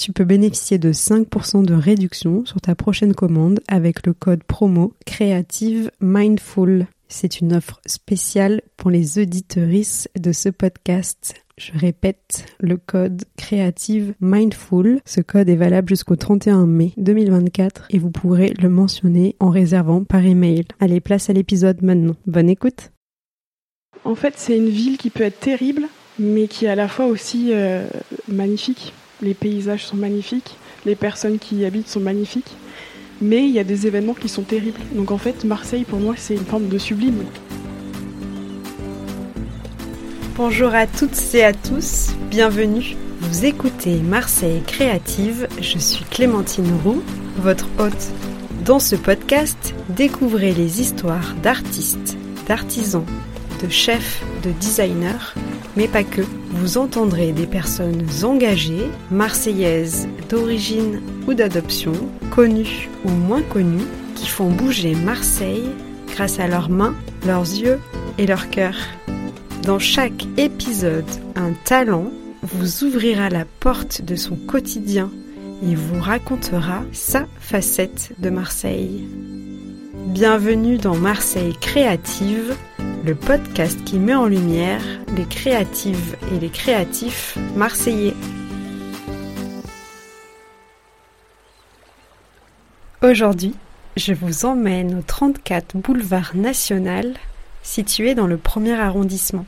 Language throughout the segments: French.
Tu peux bénéficier de 5% de réduction sur ta prochaine commande avec le code promo Creative Mindful. C'est une offre spéciale pour les auditeuristes de ce podcast. Je répète, le code Creative Mindful. Ce code est valable jusqu'au 31 mai 2024 et vous pourrez le mentionner en réservant par email. Allez, place à l'épisode maintenant. Bonne écoute. En fait, c'est une ville qui peut être terrible, mais qui est à la fois aussi euh, magnifique. Les paysages sont magnifiques, les personnes qui y habitent sont magnifiques, mais il y a des événements qui sont terribles. Donc en fait, Marseille, pour moi, c'est une forme de sublime. Bonjour à toutes et à tous, bienvenue. Vous écoutez Marseille Créative, je suis Clémentine Roux, votre hôte. Dans ce podcast, découvrez les histoires d'artistes, d'artisans, de chefs, de designers, mais pas que. Vous entendrez des personnes engagées, marseillaises d'origine ou d'adoption, connues ou moins connues, qui font bouger Marseille grâce à leurs mains, leurs yeux et leur cœur. Dans chaque épisode, un talent vous ouvrira la porte de son quotidien et vous racontera sa facette de Marseille. Bienvenue dans Marseille Créative, le podcast qui met en lumière les créatives et les créatifs marseillais. Aujourd'hui, je vous emmène au 34 boulevard national, situé dans le premier arrondissement.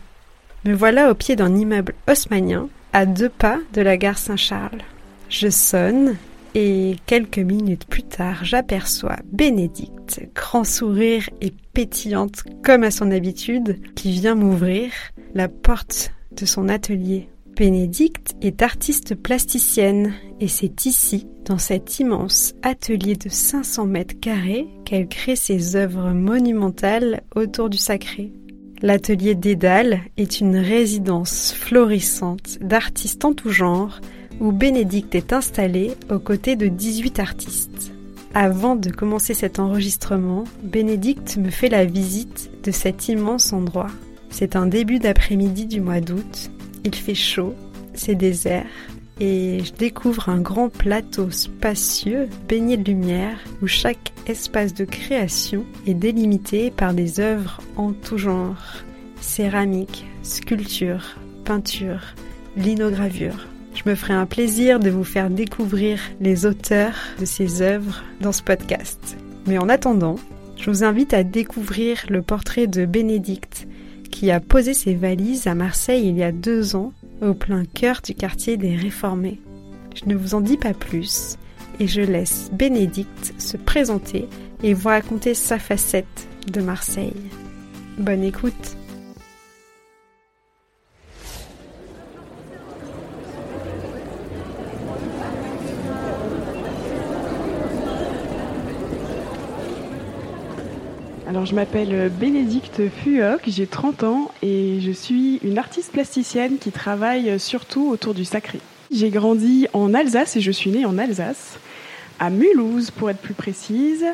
Me voilà au pied d'un immeuble haussmanien, à deux pas de la gare Saint-Charles. Je sonne et quelques minutes plus tard, j'aperçois Bénédicte, grand sourire et pétillante comme à son habitude, qui vient m'ouvrir la porte de son atelier. Bénédicte est artiste plasticienne et c'est ici, dans cet immense atelier de 500 mètres carrés, qu'elle crée ses œuvres monumentales autour du sacré. L'atelier Dédale est une résidence florissante d'artistes en tout genre où Bénédicte est installée aux côtés de 18 artistes. Avant de commencer cet enregistrement, Bénédicte me fait la visite de cet immense endroit. C'est un début d'après-midi du mois d'août. Il fait chaud, c'est désert, et je découvre un grand plateau spacieux baigné de lumière où chaque espace de création est délimité par des œuvres en tout genre céramique, sculpture, peinture, linogravure. Je me ferai un plaisir de vous faire découvrir les auteurs de ces œuvres dans ce podcast. Mais en attendant, je vous invite à découvrir le portrait de Bénédicte, qui a posé ses valises à Marseille il y a deux ans, au plein cœur du quartier des Réformés. Je ne vous en dis pas plus, et je laisse Bénédicte se présenter et vous raconter sa facette de Marseille. Bonne écoute Alors je m'appelle Bénédicte Fuoc, j'ai 30 ans et je suis une artiste plasticienne qui travaille surtout autour du sacré. J'ai grandi en Alsace et je suis née en Alsace, à Mulhouse pour être plus précise.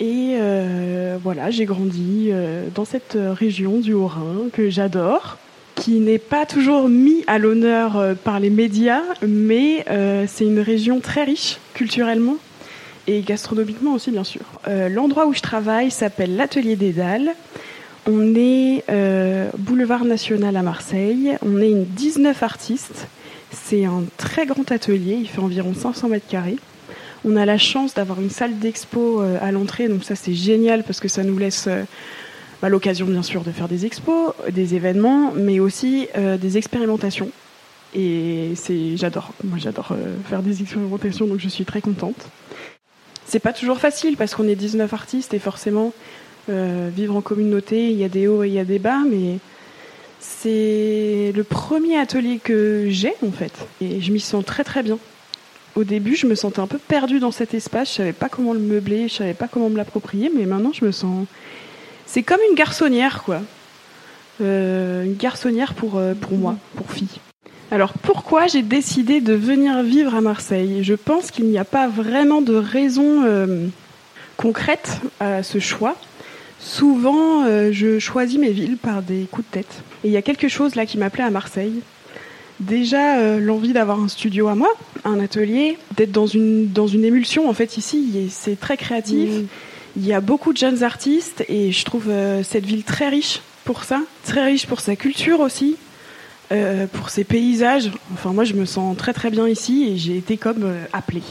Et euh, voilà, j'ai grandi euh, dans cette région du Haut-Rhin que j'adore, qui n'est pas toujours mis à l'honneur euh, par les médias, mais c'est une région très riche culturellement et gastronomiquement aussi, bien sûr. Euh, l'endroit où je travaille s'appelle l'Atelier des Dalles. On est euh, boulevard national à Marseille. On est une 19 artistes C'est un très grand atelier, il fait environ 500 mètres carrés. On a la chance d'avoir une salle d'expo euh, à l'entrée, donc ça c'est génial parce que ça nous laisse euh, bah, l'occasion bien sûr de faire des expos, des événements, mais aussi euh, des expérimentations. Et c'est, j'adore, moi j'adore faire des expérimentations, donc je suis très contente. C'est pas toujours facile parce qu'on est 19 artistes et forcément vivre en communauté, il y a des hauts et il y a des bas, mais c'est le premier atelier que j'ai en fait, et je m'y sens très très bien au début, je me sentais un peu perdue dans cet espace. Je savais pas comment le meubler, je savais pas comment me l'approprier, mais maintenant je me sens. C'est comme une garçonnière, quoi. Euh, une garçonnière pour, euh, pour moi, pour fille. Alors pourquoi j'ai décidé de venir vivre à Marseille? Je pense qu'il n'y a pas vraiment de raison euh, concrète à ce choix. Souvent, je choisis mes villes par des coups de tête. Et il y a quelque chose là qui m'appelait à Marseille. Déjà, euh, l'envie d'avoir un studio à moi, un atelier, d'être dans une, dans une émulsion. En fait, ici, c'est très créatif. Mm. Il y a beaucoup de jeunes artistes et je trouve euh, cette ville très riche pour ça. Très riche pour sa culture aussi, euh, pour ses paysages. Enfin, moi, je me sens très très bien ici et j'ai été comme appelée.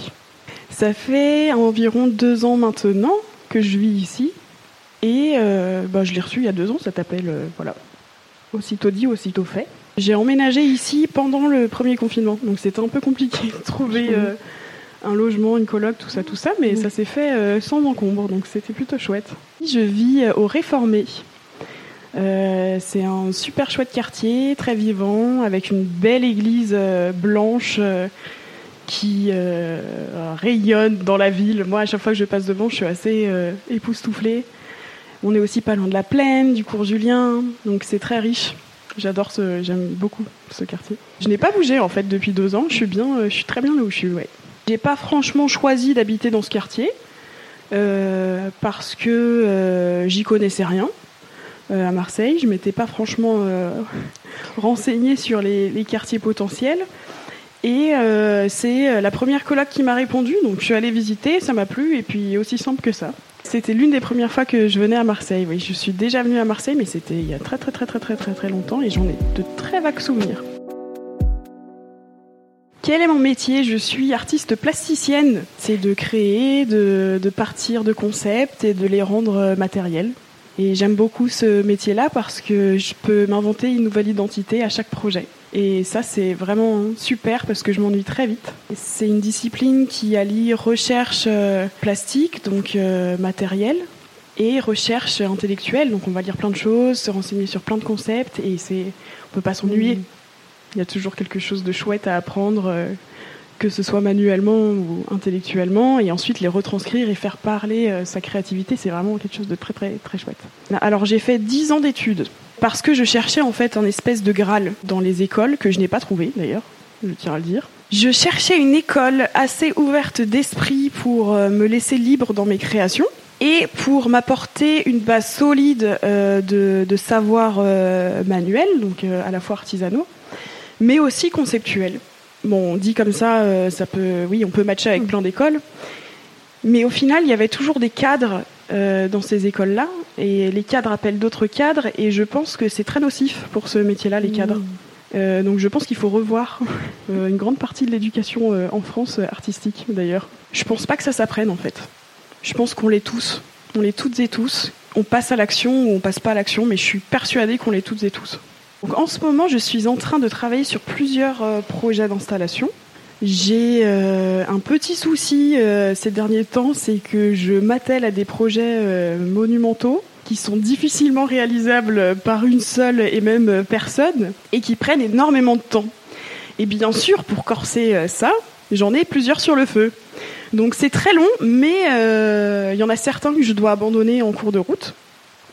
Ça fait environ deux ans maintenant que je vis ici et bah, je l'ai reçu il y a deux ans. Ça t'appelle, voilà, aussitôt dit, aussitôt fait. J'ai emménagé ici pendant le premier confinement, donc c'était un peu compliqué de trouver euh, un logement, une coloc, tout ça, tout ça, mais ça s'est fait euh, sans encombre, donc c'était plutôt chouette. Je vis euh, au Réformé. C'est un super chouette quartier, très vivant, avec une belle église blanche qui rayonne dans la ville. Moi, à chaque fois que je passe devant, je suis assez époustouflée. On est aussi pas loin de la plaine, du cours Julien, donc c'est très riche. J'adore ce, j'aime beaucoup ce quartier. Je n'ai pas bougé en fait depuis deux ans. Je suis bien, je suis très bien là où je suis. Ouais. J'ai pas franchement choisi d'habiter dans ce quartier euh, parce que euh, j'y connaissais rien euh, à Marseille. Je m'étais pas franchement renseignée sur les, quartiers potentiels. Et c'est la première coloc qui m'a répondu, donc je suis allée visiter, ça m'a plu, et puis aussi simple que ça. C'était l'une des premières fois que je venais à Marseille. Oui, je suis déjà venue à Marseille, mais c'était il y a très très très très très très très longtemps et j'en ai de très vagues souvenirs. Quel est mon métier? Je suis artiste plasticienne. C'est de créer, de, de, partir de concepts et de les rendre matériels. Et j'aime beaucoup ce métier-là parce que je peux m'inventer une nouvelle identité à chaque projet. Et ça, c'est vraiment super parce que je m'ennuie très vite. C'est une discipline qui allie recherche euh, plastique, donc euh, matériel, et recherche intellectuelle. Donc on va lire plein de choses, se renseigner sur plein de concepts, et c'est, on peut pas s'ennuyer. Mmh. Il y a toujours quelque chose de chouette à apprendre, euh, que ce soit manuellement ou intellectuellement, et ensuite les retranscrire et faire parler sa créativité, c'est vraiment quelque chose de très très très chouette. Alors j'ai fait 10 ans d'études parce que je cherchais en fait un espèce de Graal dans les écoles que je n'ai pas trouvé d'ailleurs, je tiens à le dire. Je cherchais une école assez ouverte d'esprit pour euh, me laisser libre dans mes créations et pour m'apporter une base solide euh, de, de savoir euh, manuel, donc à la fois artisanaux, mais aussi conceptuel. Bon, dit comme ça, ça peut, oui, on peut matcher avec plein d'écoles, mais au final, il y avait toujours des cadres euh, dans ces écoles-là, et les cadres appellent d'autres cadres, et je pense que c'est très nocif pour ce métier-là, les cadres. Mmh. Euh, donc je pense qu'il faut revoir euh, une grande partie de l'éducation en France artistique d'ailleurs. Je pense pas que ça s'apprenne en fait. Je pense qu'on l'est tous, on l'est toutes et tous. On passe à l'action ou on passe pas à l'action, mais je suis persuadée qu'on l'est toutes et tous. Donc en ce moment, je suis en train de travailler sur plusieurs projets d'installation. J'ai euh, un petit souci euh, ces derniers temps, c'est que je m'attelle à des projets euh, monumentaux qui sont difficilement réalisables par une seule et même personne et qui prennent énormément de temps. Et bien sûr, pour corser ça, j'en ai plusieurs sur le feu. Donc c'est très long, mais il y en a certains que je dois abandonner en cours de route.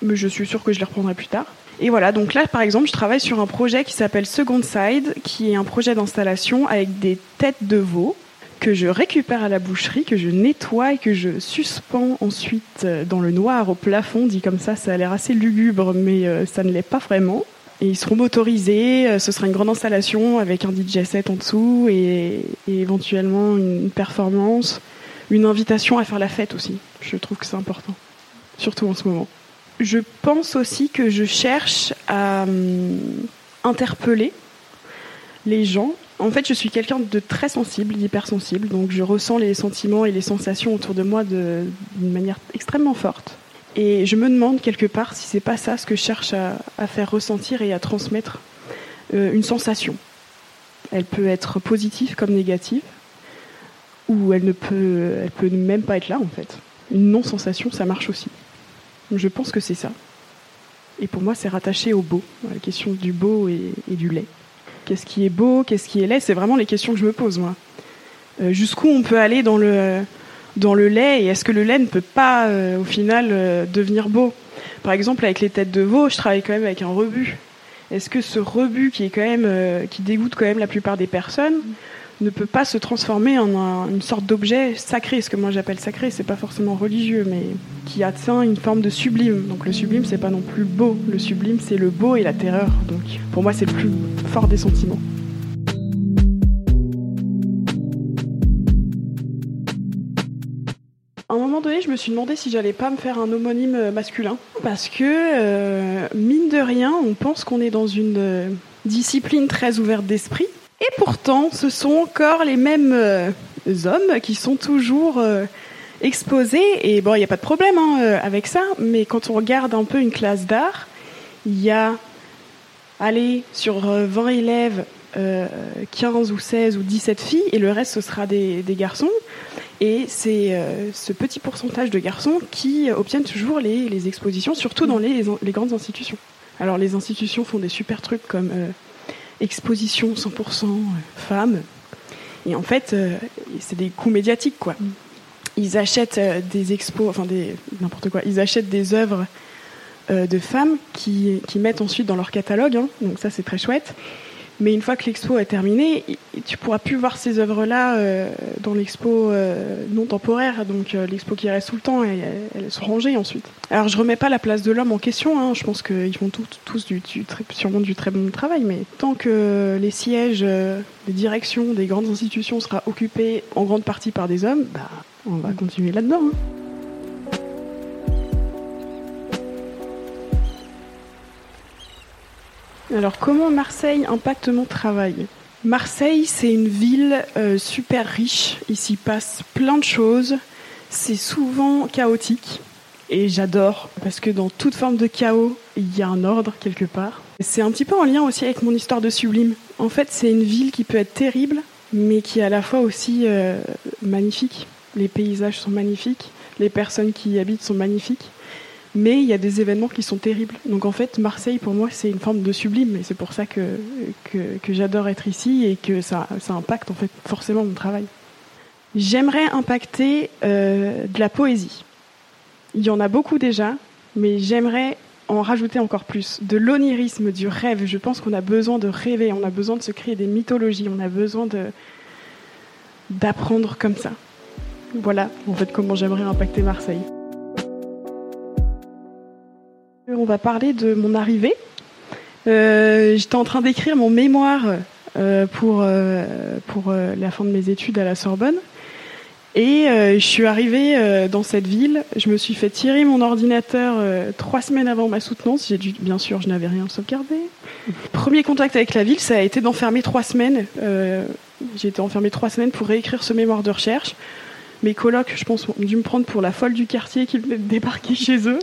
Mais je suis sûre que je les reprendrai plus tard. Et voilà, donc là par exemple, je travaille sur un projet qui s'appelle Second Side, qui est un projet d'installation avec des têtes de veau que je récupère à la boucherie, que je nettoie et que je suspends ensuite euh, dans le noir au plafond. Dit comme ça, ça a l'air assez lugubre, mais euh, ça ne l'est pas vraiment. Et ils seront motorisés, euh, ce sera une grande installation avec un DJ set en dessous et, et éventuellement une performance, une invitation à faire la fête aussi. Je trouve que c'est important, surtout en ce moment je pense aussi que je cherche à hum, interpeller les gens En fait, je suis quelqu'un de très sensible, d'hypersensible, donc je ressens les sentiments et les sensations autour de moi d'une manière extrêmement forte. Et je me demande quelque part si c'est pas ça ce que je cherche à, faire ressentir et à transmettre euh, une sensation. Elle peut être positive comme négative, ou elle ne peut, elle peut même pas être là en fait. Une non-sensation, ça marche aussi. Je pense que c'est ça. Et pour moi, c'est rattaché au beau, la question du beau et, du lait. Qu'est-ce qui est beau, qu'est-ce qui est laid C'est vraiment les questions que je me pose, moi. Euh, jusqu'où on peut aller dans le, dans le lait et est-ce que le lait ne peut pas, euh, au final, euh, devenir beau? Par exemple, avec les têtes de veau, je travaille quand même avec un rebut. Est-ce que ce rebut qui est quand même, qui dégoûte quand même la plupart des personnes, ne peut pas se transformer en une sorte d'objet sacré, ce que moi j'appelle sacré, c'est pas forcément religieux, mais qui atteint une forme de sublime. Donc le sublime, c'est pas non plus beau, le sublime, c'est le beau et la terreur. Donc pour moi, c'est le plus fort des sentiments. À un moment donné, je me suis demandé si j'allais pas me faire un homonyme masculin, parce que euh, mine de rien, on pense qu'on est dans une euh, discipline très ouverte d'esprit et pourtant, ce sont encore les mêmes euh, hommes qui sont toujours euh, exposés. Et bon, il n'y a pas de problème hein, euh, avec ça, mais quand on regarde un peu une classe d'art, il y a, allez, sur 20 élèves, 15 ou 16 ou 17 filles, et le reste, ce sera des, garçons. Et c'est ce petit pourcentage de garçons qui obtiennent toujours les, expositions, surtout dans les, les, grandes institutions. Alors les institutions font des super trucs comme exposition 100% euh, femmes. Et en fait, euh, c'est des coûts médiatiques, quoi. Mm. Ils achètent euh, des expos, enfin des n'importe quoi. Ils achètent des œuvres de femmes qui, qui, mettent ensuite dans leur catalogue. Hein. donc ça, c'est très chouette. Mais une fois que l'expo est terminée, tu pourras plus voir ces œuvres-là euh, dans l'expo euh, non temporaire, donc euh, l'expo qui reste tout le temps, et, elles sont rangées ensuite. Alors je remets pas la place de l'homme en question, hein, je pense qu'ils font tous du, sûrement du très bon travail, mais tant que les sièges des directions des grandes institutions sera occupés en grande partie par des hommes, bah, on va continuer là-dedans. Hein. Alors comment Marseille impacte mon travail? Marseille, c'est une ville euh, super riche. Ici passe plein de choses. C'est souvent chaotique. Et j'adore, parce que dans toute forme de chaos, il y a un ordre quelque part. C'est un petit peu en lien aussi avec mon histoire de sublime. En fait, c'est une ville qui peut être terrible, mais qui est à la fois aussi euh, magnifique. Les paysages sont magnifiques, les personnes qui y habitent sont magnifiques mais il y a des événements qui sont terribles. Donc en fait, Marseille, pour moi, c'est une forme de sublime, et c'est pour ça que, que, j'adore être ici et que ça, ça impacte en fait forcément mon travail. J'aimerais impacter euh, de la poésie. Il y en a beaucoup déjà, mais j'aimerais en rajouter encore plus. De l'onirisme, du rêve. Je pense qu'on a besoin de rêver, on a besoin de se créer des mythologies, on a besoin de d'apprendre comme ça. Voilà, en fait, comment j'aimerais impacter Marseille. On va parler de mon arrivée. Euh, j'étais en train d'écrire mon mémoire euh, pour, euh, pour la fin de mes études à la Sorbonne. Et je suis arrivée dans cette ville. Je me suis fait tirer mon ordinateur trois semaines avant ma soutenance. J'ai dû, bien sûr, je n'avais rien sauvegardé. Premier contact avec la ville, ça a été d'enfermer trois semaines. J'ai été enfermée trois semaines pour réécrire ce mémoire de recherche. Mes colocs, je pense, ont dû me prendre pour la folle du quartier qui venait de débarquer chez eux.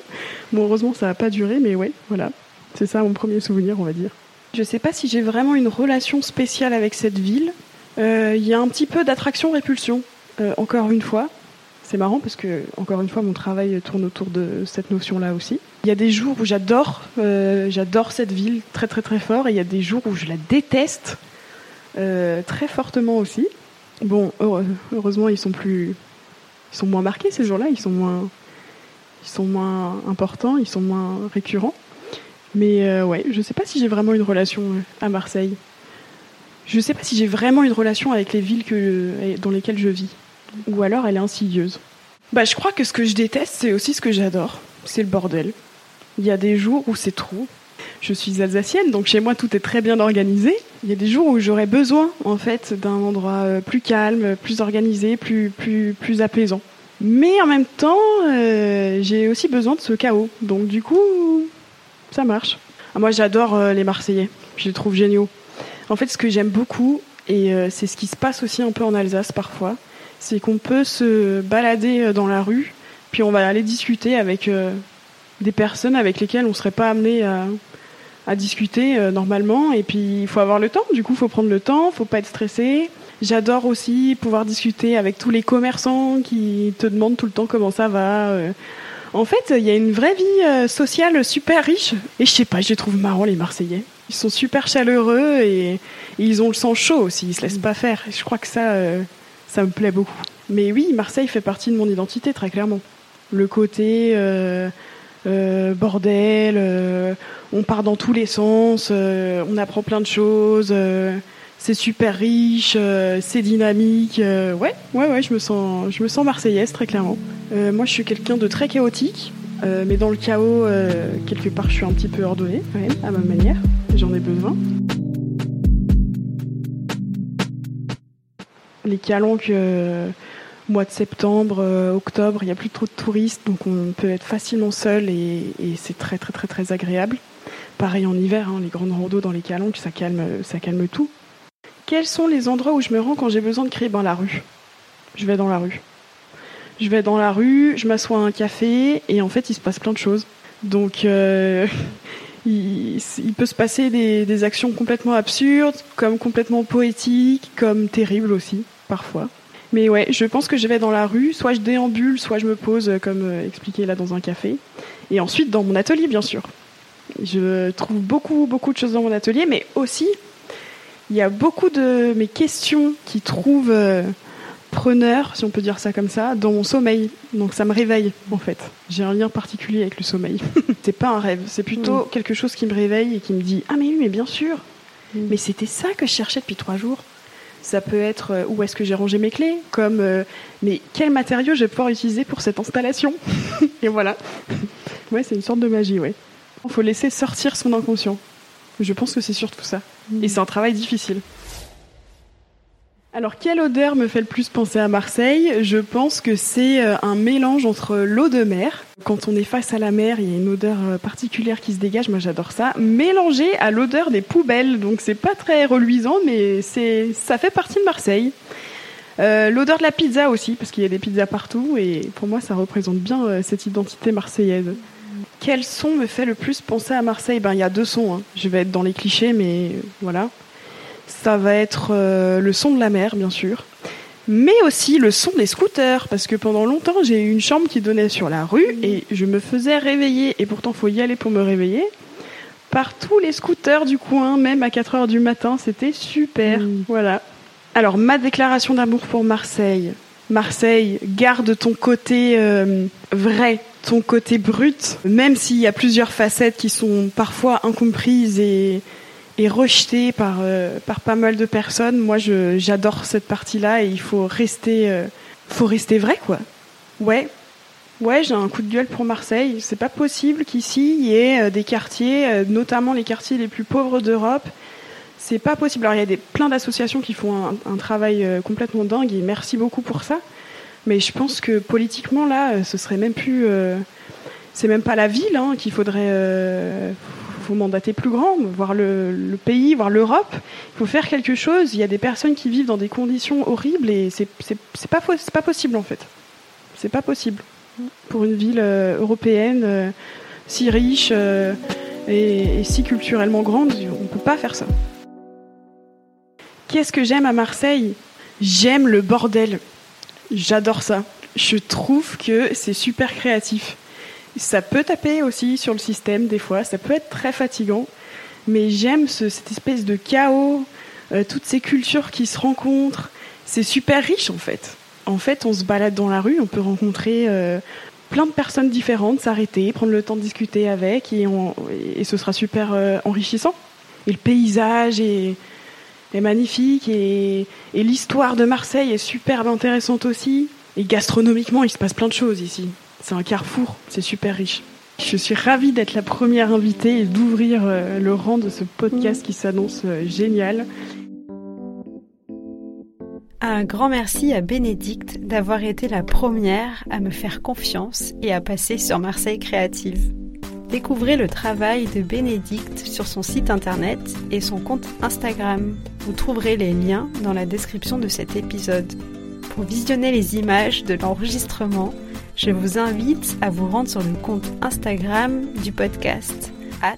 Bon, heureusement, ça n'a pas duré, mais ouais, voilà. C'est ça mon premier souvenir, on va dire. Je ne sais pas si j'ai vraiment une relation spéciale avec cette ville. Euh, il y a un petit peu d'attraction-répulsion, euh, encore une fois. C'est marrant parce que, encore une fois, mon travail tourne autour de cette notion-là aussi. Il y a des jours où j'adore, euh, j'adore cette ville très très très fort, et il y a des jours où je la déteste très fortement aussi. Bon, heureusement, ils sont plus, ils sont moins marqués ces jours-là, ils sont moins, ils sont moins importants, ils sont moins récurrents. Mais euh, ouais, je sais pas si j'ai vraiment une relation euh, à Marseille. Je sais pas si j'ai vraiment une relation avec les villes que, euh, dans lesquelles je vis. Ou alors elle est insidieuse. Bah, je crois que ce que je déteste, c'est aussi ce que j'adore. C'est le bordel. Il y a des jours où c'est trop. Je suis alsacienne, donc chez moi tout est très bien organisé. Il y a des jours où j'aurais besoin, en fait, d'un endroit euh, plus calme, plus organisé, plus, plus, plus apaisant. Mais en même temps, euh, j'ai aussi besoin de ce chaos. Donc du coup, ça marche. Ah, moi, j'adore euh, les Marseillais. Je les trouve géniaux. En fait, ce que j'aime beaucoup, et c'est ce qui se passe aussi un peu en Alsace parfois. C'est qu'on peut se balader dans la rue, puis on va aller discuter avec des personnes avec lesquelles on ne serait pas amené à, à discuter normalement. Et puis il faut avoir le temps. Du coup, il faut prendre le temps, faut pas être stressé. J'adore aussi pouvoir discuter avec tous les commerçants qui te demandent tout le temps comment ça va. Euh. En fait, il y a une vraie vie euh, sociale super riche. Et je sais pas, je trouve marrants les Marseillais. Ils sont super chaleureux et, ils ont le sang chaud aussi. Ils se laissent pas faire. Je crois que ça, euh, ça me plaît beaucoup. Mais oui, Marseille fait partie de mon identité très clairement. Le côté bordel, on part dans tous les sens, on apprend plein de choses c'est super riche, euh, c'est dynamique. Euh, ouais, ouais, ouais, je me sens, je me sens marseillaise très clairement. Euh, moi, je suis quelqu'un de très chaotique, mais dans le chaos, quelque part, je suis un petit peu ordonnée, à ma manière. J'en ai besoin. Les calanques, mois de septembre, octobre, il n'y a plus trop de touristes, donc on peut être facilement seul et, c'est très, très, très, très agréable. Pareil en hiver, hein, les grandes randos dans les calanques, ça calme, ça calme tout. Quels sont les endroits où je me rends quand j'ai besoin de crier? Ben la rue. Je vais dans la rue. Je vais dans la rue, je m'assois à un café et en fait il se passe plein de choses. Donc euh, il, peut se passer des, actions complètement absurdes, comme complètement poétiques, comme terribles aussi, parfois. Mais ouais, je pense que je vais dans la rue, soit je déambule, soit je me pose, euh, comme euh, expliqué là, dans un café. Et ensuite dans mon atelier, bien sûr. Je trouve beaucoup, beaucoup de choses dans mon atelier, mais aussi il y a beaucoup de mes questions qui trouvent euh, preneur, si on peut dire ça comme ça, dans mon sommeil. Donc ça me réveille en fait. J'ai un lien particulier avec le sommeil. c'est pas un rêve, c'est plutôt mm. quelque chose qui me réveille et qui me dit ah mais oui mais bien sûr. Mm. Mais c'était ça que je cherchais depuis trois jours. Ça peut être euh, où est-ce que j'ai rangé mes clés, comme euh, mais quel matériau je vais pouvoir utiliser pour cette installation. et voilà. ouais, c'est une sorte de magie, ouais. Il faut laisser sortir son inconscient. Je pense que c'est surtout ça. Et c'est un travail difficile. Alors, quelle odeur me fait le plus penser à Marseille? Je pense que c'est euh, un mélange entre l'eau de mer. Quand on est face à la mer, il y a une odeur euh, particulière qui se dégage. Moi, j'adore ça. Mélangé à l'odeur des poubelles. Donc, c'est pas très reluisant, mais c'est, ça fait partie de Marseille. Euh, l'odeur de la pizza aussi, parce qu'il y a des pizzas partout. Et pour moi, ça représente bien cette identité marseillaise. Quel son me fait le plus penser à Marseille? Ben, il y a deux sons. Hein. Je vais être dans les clichés, mais voilà. Ça va être euh, le son de la mer, bien sûr, mais aussi le son des scooters, parce que pendant longtemps, j'ai eu une chambre qui donnait sur la rue et je me faisais réveiller, et pourtant, faut y aller pour me réveiller, par tous les scooters du coin, même à 4 heures du matin. C'était super. Mm. Voilà. Alors, ma déclaration d'amour pour Marseille. Marseille, garde ton côté euh, vrai, ton côté brut, même s'il y a plusieurs facettes qui sont parfois incomprises et, rejetées par, euh, par pas mal de personnes. Moi, j'adore cette partie-là et il faut rester, euh, faut rester vrai, quoi. Ouais, ouais, j'ai un coup de gueule pour Marseille. C'est pas possible qu'ici il y ait des quartiers, notamment les quartiers les plus pauvres d'Europe. C'est pas possible. Alors il y a des, plein d'associations qui font un, un travail complètement dingue et merci beaucoup pour ça. Mais je pense que politiquement, là, euh, ce serait même plus. Euh, c'est même pas la ville hein, qu'il faudrait. Euh, faut mandater plus grand, voir le, pays, voir l'Europe. Il faut faire quelque chose. Il y a des personnes qui vivent dans des conditions horribles et c'est pas, pas possible en fait. C'est pas possible. Pour une ville européenne si riche et, et, si culturellement grande, on peut pas faire ça. Qu'est-ce que j'aime à Marseille? J'aime le bordel. J'adore ça. Je trouve que c'est super créatif. Ça peut taper aussi sur le système des fois, ça peut être très fatigant, mais j'aime cette espèce de chaos, euh, toutes ces cultures qui se rencontrent. C'est super riche en fait. En fait, on se balade dans la rue, on peut rencontrer euh, plein de personnes différentes, s'arrêter, prendre le temps de discuter avec, et, et ce sera super euh, enrichissant. Et le paysage est, magnifique et, l'histoire de Marseille est superbe intéressante aussi. Et gastronomiquement, il se passe plein de choses ici. C'est un carrefour, c'est super riche. Je suis ravie d'être la première invitée et d'ouvrir euh, le rang de ce podcast qui s'annonce euh, génial. Un grand merci à Bénédicte d'avoir été la première à me faire confiance et à passer sur Marseille Créative. Découvrez le travail de Bénédicte sur son site internet et son compte Instagram. Vous trouverez les liens dans la description de cet épisode. Pour visionner les images de l'enregistrement, je vous invite à vous rendre sur le compte Instagram du podcast, at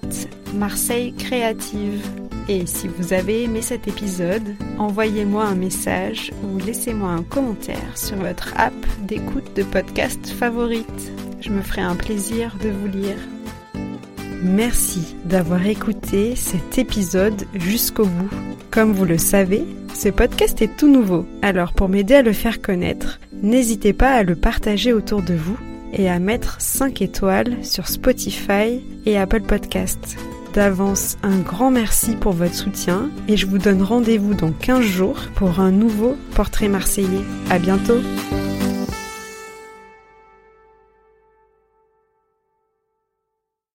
Marseille Créative. Et si vous avez aimé cet épisode, envoyez-moi un message ou laissez-moi un commentaire sur votre app d'écoute de podcast favorite. Je me ferai un plaisir de vous lire. Merci d'avoir écouté cet épisode jusqu'au bout. Comme vous le savez, ce podcast est tout nouveau, alors pour m'aider à le faire connaître, n'hésitez pas à le partager autour de vous et à mettre 5 étoiles sur Spotify et Apple Podcasts. D'avance, un grand merci pour votre soutien et je vous donne rendez-vous dans 15 jours pour un nouveau portrait marseillais. À bientôt!